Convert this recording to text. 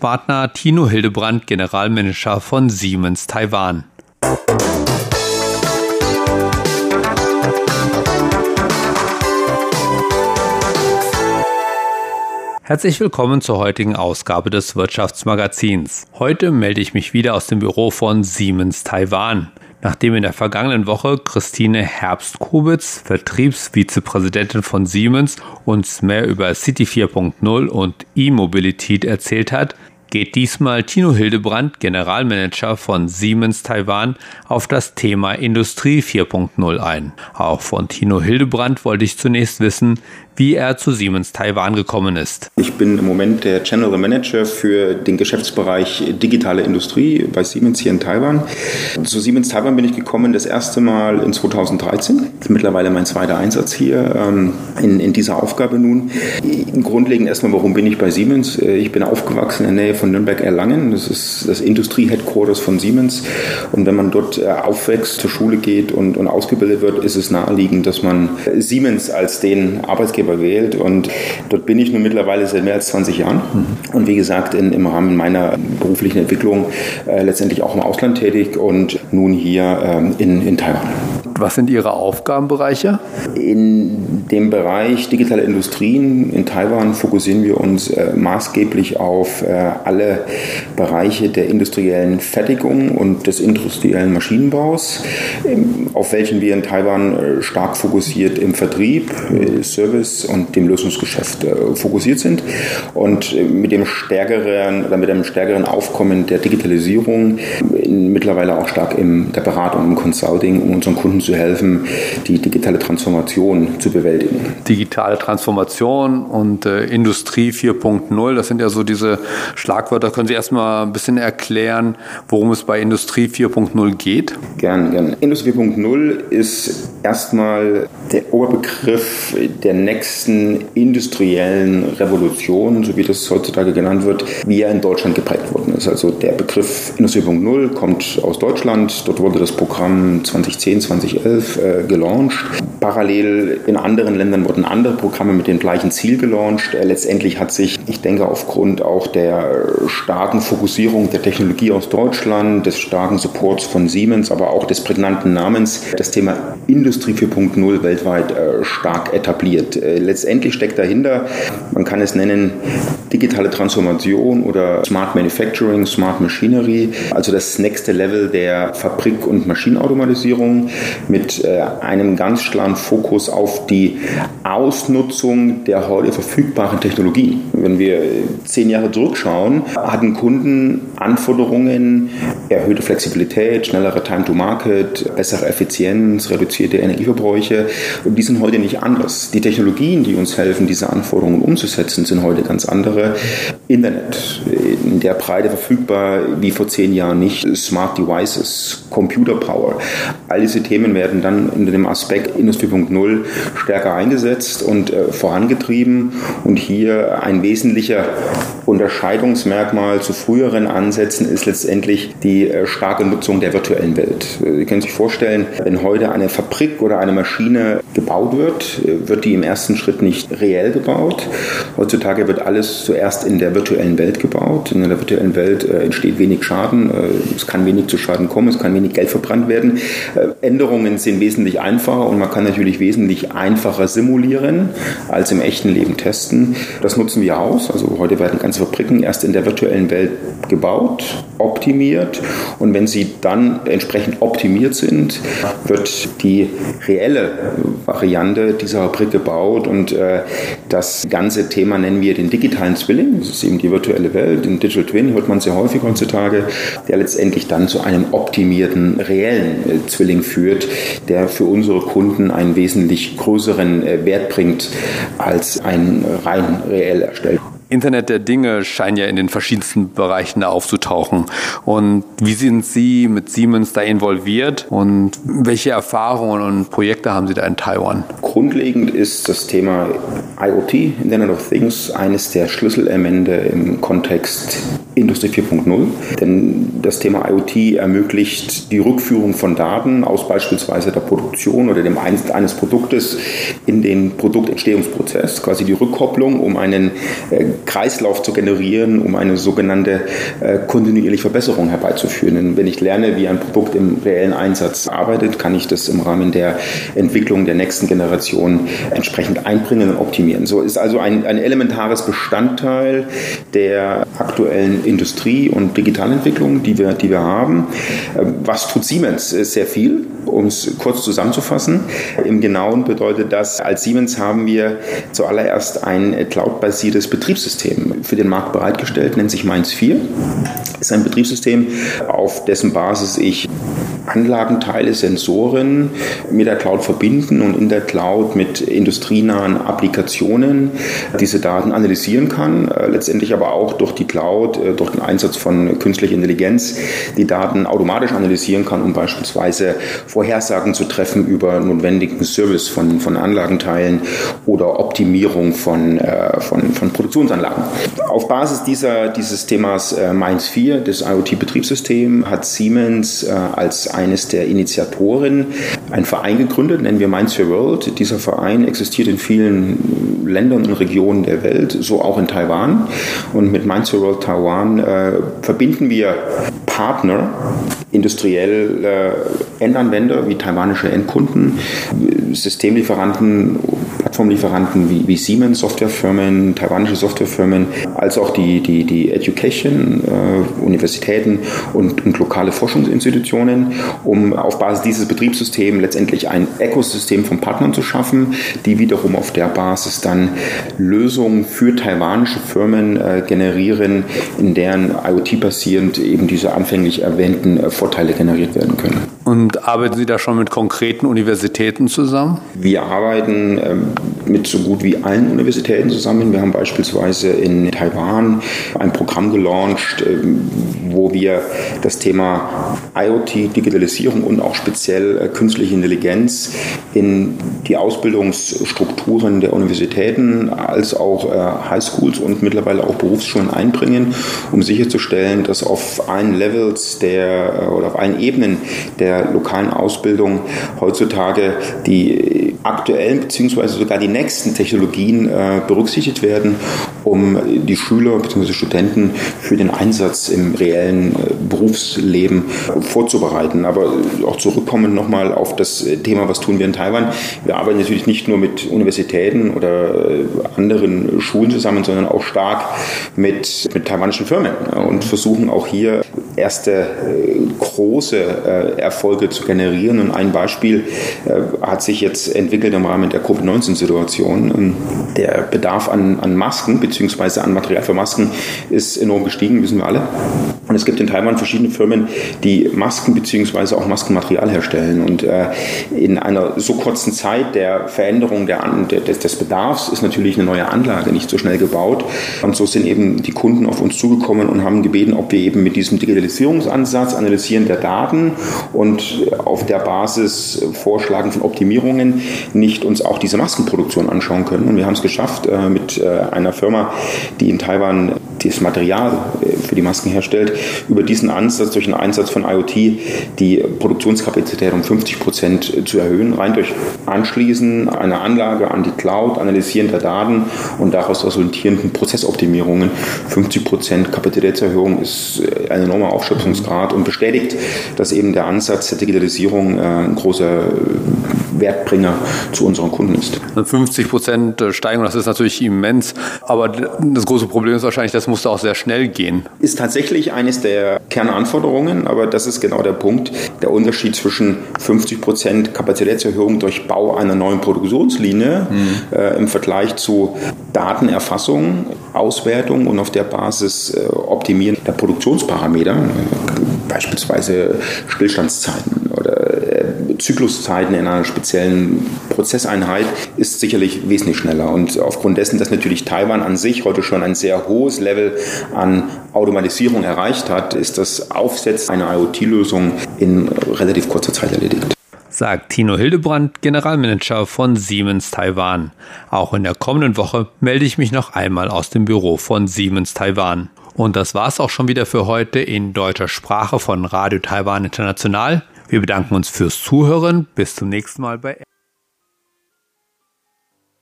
Gesprächspartner Tino Hildebrand, Generalmanager von Siemens Taiwan. Herzlich willkommen zur heutigen Ausgabe des Wirtschaftsmagazins. Heute melde ich mich wieder aus dem Büro von Siemens Taiwan. Nachdem in der vergangenen Woche Christine Herbst-Kubitz, Vertriebsvizepräsidentin von Siemens, uns mehr über City 4.0 und E-Mobilität erzählt hat, geht diesmal Tino Hildebrand, Generalmanager von Siemens Taiwan, auf das Thema Industrie 4.0 ein. Auch von Tino Hildebrand wollte ich zunächst wissen, wie er zu Siemens Taiwan gekommen ist. Ich bin im Moment der General Manager für den Geschäftsbereich digitale Industrie bei Siemens hier in Taiwan. Zu Siemens Taiwan bin ich gekommen das erste Mal in 2013. Das ist mittlerweile mein zweiter Einsatz hier ähm, in, in dieser Aufgabe nun. Grundlegend erstmal, warum bin ich bei Siemens? Äh, ich bin aufgewachsen in der Nähe von Nürnberg-Erlangen. Das ist das Industrie-Headquarters von Siemens. Und wenn man dort äh, aufwächst, zur Schule geht und, und ausgebildet wird, ist es naheliegend, dass man Siemens als den Arbeitgeber wählt. Und dort bin ich nun mittlerweile seit mehr als 20 Jahren. Und wie gesagt, in, im Rahmen meiner beruflichen Entwicklung äh, letztendlich auch im Ausland tätig und nun hier ähm, in, in Taiwan. Was sind Ihre Aufgabenbereiche? In dem Bereich digitale Industrien in Taiwan fokussieren wir uns äh, maßgeblich auf äh, alle Bereiche der industriellen Fertigung und des industriellen Maschinenbaus, ähm, auf welchen wir in Taiwan äh, stark fokussiert im Vertrieb, äh, Service und dem Lösungsgeschäft äh, fokussiert sind. Und äh, mit dem stärkeren oder mit einem stärkeren Aufkommen der Digitalisierung mittlerweile auch stark in der Beratung, im Consulting, um unseren Kunden zu zu helfen, die digitale Transformation zu bewältigen. Digitale Transformation und äh, Industrie 4.0, das sind ja so diese Schlagwörter. Können Sie erstmal ein bisschen erklären, worum es bei Industrie 4.0 geht? Gern, gern. Industrie 4.0 ist erstmal der Oberbegriff der nächsten industriellen Revolution, so wie das heutzutage genannt wird, wie er in Deutschland geprägt worden ist. Also der Begriff Industrie 4.0 kommt aus Deutschland. Dort wurde das Programm 2010, 2011 2011 äh, gelauncht. Parallel in anderen Ländern wurden andere Programme mit dem gleichen Ziel gelauncht. Äh, letztendlich hat sich, ich denke, aufgrund auch der starken Fokussierung der Technologie aus Deutschland, des starken Supports von Siemens, aber auch des prägnanten Namens, das Thema Industrie 4.0 weltweit äh, stark etabliert. Äh, letztendlich steckt dahinter, man kann es nennen, digitale Transformation oder Smart Manufacturing, Smart Machinery, also das nächste Level der Fabrik- und Maschinenautomatisierung mit äh, einem ganz klaren Fokus auf die Ausnutzung der heute verfügbaren Technologien. Wenn wir zehn Jahre zurückschauen, hatten Kunden Anforderungen, erhöhte Flexibilität, schnellere Time to Market, bessere Effizienz, reduzierte Energieverbräuche. Und die sind heute nicht anders. Die Technologien, die uns helfen, diese Anforderungen umzusetzen, sind heute ganz andere. Internet in der Breite verfügbar wie vor zehn Jahren nicht. Smart Devices, Computer Power. All diese Themen werden dann unter dem Aspekt Industrie 4.0 stärker eingesetzt und äh, vorangetrieben. Und hier ein wesentlicher Unterscheidungsmerkmal zu früheren Ansätzen ist letztendlich die äh, starke Nutzung der virtuellen Welt. Äh, Sie können sich vorstellen, wenn heute eine Fabrik oder eine Maschine gebaut wird, äh, wird die im ersten Schritt nicht reell gebaut. Heutzutage wird alles zuerst in der virtuellen Welt gebaut. In der virtuellen Welt entsteht wenig Schaden, es kann wenig zu Schaden kommen, es kann wenig Geld verbrannt werden. Änderungen sind wesentlich einfacher und man kann natürlich wesentlich einfacher simulieren als im echten Leben testen. Das nutzen wir aus. Also heute werden ganze Fabriken erst in der virtuellen Welt gebaut, optimiert und wenn sie dann entsprechend optimiert sind, wird die reelle Variante dieser Fabrik gebaut und äh, das ganze Thema nennen wir den digitalen Zwilling. Das ist eben die virtuelle Welt. Den Digital Twin hört man sehr häufig heutzutage, der letztendlich dann zu einem optimierten reellen äh, Zwilling führt, der für unsere Kunden einen wesentlich größeren äh, Wert bringt als ein rein reell erstellt. Internet der Dinge scheinen ja in den verschiedensten Bereichen aufzutauchen. Und wie sind Sie mit Siemens da involviert und welche Erfahrungen und Projekte haben Sie da in Taiwan? Grundlegend ist das Thema IoT, Internet of Things, eines der Schlüsselelemente im Kontext Industrie 4.0. Denn das Thema IoT ermöglicht die Rückführung von Daten aus beispielsweise der Produktion oder dem Einst eines Produktes in den Produktentstehungsprozess, quasi die Rückkopplung, um einen äh, Kreislauf zu generieren, um eine sogenannte äh, kontinuierliche Verbesserung herbeizuführen. Denn wenn ich lerne, wie ein Produkt im reellen Einsatz arbeitet, kann ich das im Rahmen der Entwicklung der nächsten Generation entsprechend einbringen und optimieren. So ist also ein, ein elementares Bestandteil der aktuellen Industrie- und Digitalentwicklung, die wir, die wir haben. Ähm, was tut Siemens? Sehr viel, um es kurz zusammenzufassen. Im Genauen bedeutet das, als Siemens haben wir zuallererst ein cloud-basiertes Betriebssystem für den Markt bereitgestellt, nennt sich Mainz 4. Ist ein Betriebssystem, auf dessen Basis ich Anlagenteile, Sensoren mit der Cloud verbinden und in der Cloud mit industrienahen Applikationen diese Daten analysieren kann, äh, letztendlich aber auch durch die Cloud, äh, durch den Einsatz von künstlicher Intelligenz die Daten automatisch analysieren kann, um beispielsweise Vorhersagen zu treffen über notwendigen Service von, von Anlagenteilen oder Optimierung von, äh, von, von Produktionsanlagen. Auf Basis dieser, dieses Themas Mainz 4, des IoT-Betriebssystems, hat Siemens als eines der Initiatoren einen Verein gegründet, nennen wir Minds for World. Dieser Verein existiert in vielen Ländern und Regionen der Welt, so auch in Taiwan. Und mit Minds for World Taiwan äh, verbinden wir Partner, industriell äh, Endanwender wie taiwanische Endkunden, Systemlieferanten Plattformlieferanten wie, wie Siemens, Softwarefirmen, taiwanische Softwarefirmen, als auch die, die, die Education, äh, Universitäten und, und lokale Forschungsinstitutionen, um auf Basis dieses Betriebssystems letztendlich ein Ökosystem von Partnern zu schaffen, die wiederum auf der Basis dann Lösungen für taiwanische Firmen äh, generieren, in deren IoT basierend eben diese anfänglich erwähnten äh, Vorteile generiert werden können. Und arbeiten Sie da schon mit konkreten Universitäten zusammen? Wir arbeiten ähm, mit so gut wie allen Universitäten zusammen. Wir haben beispielsweise in Taiwan ein Programm gelauncht, ähm, wo wir das Thema IoT, Digitalisierung und auch speziell äh, künstliche Intelligenz in die Ausbildungsstrukturen der Universitäten als auch äh, Highschools und mittlerweile auch Berufsschulen einbringen, um sicherzustellen, dass auf allen Levels der äh, oder auf allen Ebenen der lokalen Ausbildung heutzutage die aktuellen bzw. sogar die nächsten Technologien äh, berücksichtigt werden, um die Schüler bzw. Studenten für den Einsatz im reellen äh, Berufsleben vorzubereiten. Aber auch zurückkommen nochmal auf das Thema, was tun wir in Taiwan. Wir arbeiten natürlich nicht nur mit Universitäten oder äh, anderen Schulen zusammen, sondern auch stark mit, mit taiwanischen Firmen und versuchen auch hier erste äh, große äh, Erfolge zu generieren. Und ein Beispiel äh, hat sich jetzt entwickelt im Rahmen der Covid-19-Situation. Ähm, der Bedarf an, an Masken bzw. an Material für Masken ist enorm gestiegen, wissen wir alle. Und es gibt in Taiwan verschiedene Firmen, die Masken bzw. auch Maskenmaterial herstellen. Und in einer so kurzen Zeit der Veränderung der, des, des Bedarfs ist natürlich eine neue Anlage nicht so schnell gebaut. Und so sind eben die Kunden auf uns zugekommen und haben gebeten, ob wir eben mit diesem Digitalisierungsansatz, Analysieren der Daten und auf der Basis Vorschlagen von Optimierungen nicht uns auch diese Maskenproduktion anschauen können. Und wir haben es geschafft, äh, mit äh, einer Firma, die in Taiwan das Material äh, für die Masken herstellt, über diesen Ansatz, durch den Einsatz von IoT, die Produktionskapazität um 50 Prozent zu erhöhen, rein durch Anschließen einer Anlage an die Cloud, Analysieren der Daten und daraus resultierenden Prozessoptimierungen. 50 Prozent Kapazitätserhöhung ist ein enormer Aufschöpfungsgrad und bestätigt, dass eben der Ansatz der Digitalisierung äh, ein großer Wertbringer zu unseren Kunden ist. 50 Prozent Steigerung, das ist natürlich immens, aber das große Problem ist wahrscheinlich, das musste auch sehr schnell gehen. Ist tatsächlich eines der Kernanforderungen, aber das ist genau der Punkt. Der Unterschied zwischen 50 Prozent Kapazitätserhöhung durch Bau einer neuen Produktionslinie mhm. äh, im Vergleich zu Datenerfassung, Auswertung und auf der Basis äh, Optimieren der Produktionsparameter, äh, beispielsweise Stillstandszeiten Zykluszeiten in einer speziellen Prozesseinheit ist sicherlich wesentlich schneller. Und aufgrund dessen, dass natürlich Taiwan an sich heute schon ein sehr hohes Level an Automatisierung erreicht hat, ist das Aufsetzen einer IoT-Lösung in relativ kurzer Zeit erledigt sagt Tino Hildebrand, Generalmanager von Siemens Taiwan. Auch in der kommenden Woche melde ich mich noch einmal aus dem Büro von Siemens Taiwan. Und das war's auch schon wieder für heute in deutscher Sprache von Radio Taiwan International. Wir bedanken uns fürs Zuhören. Bis zum nächsten Mal bei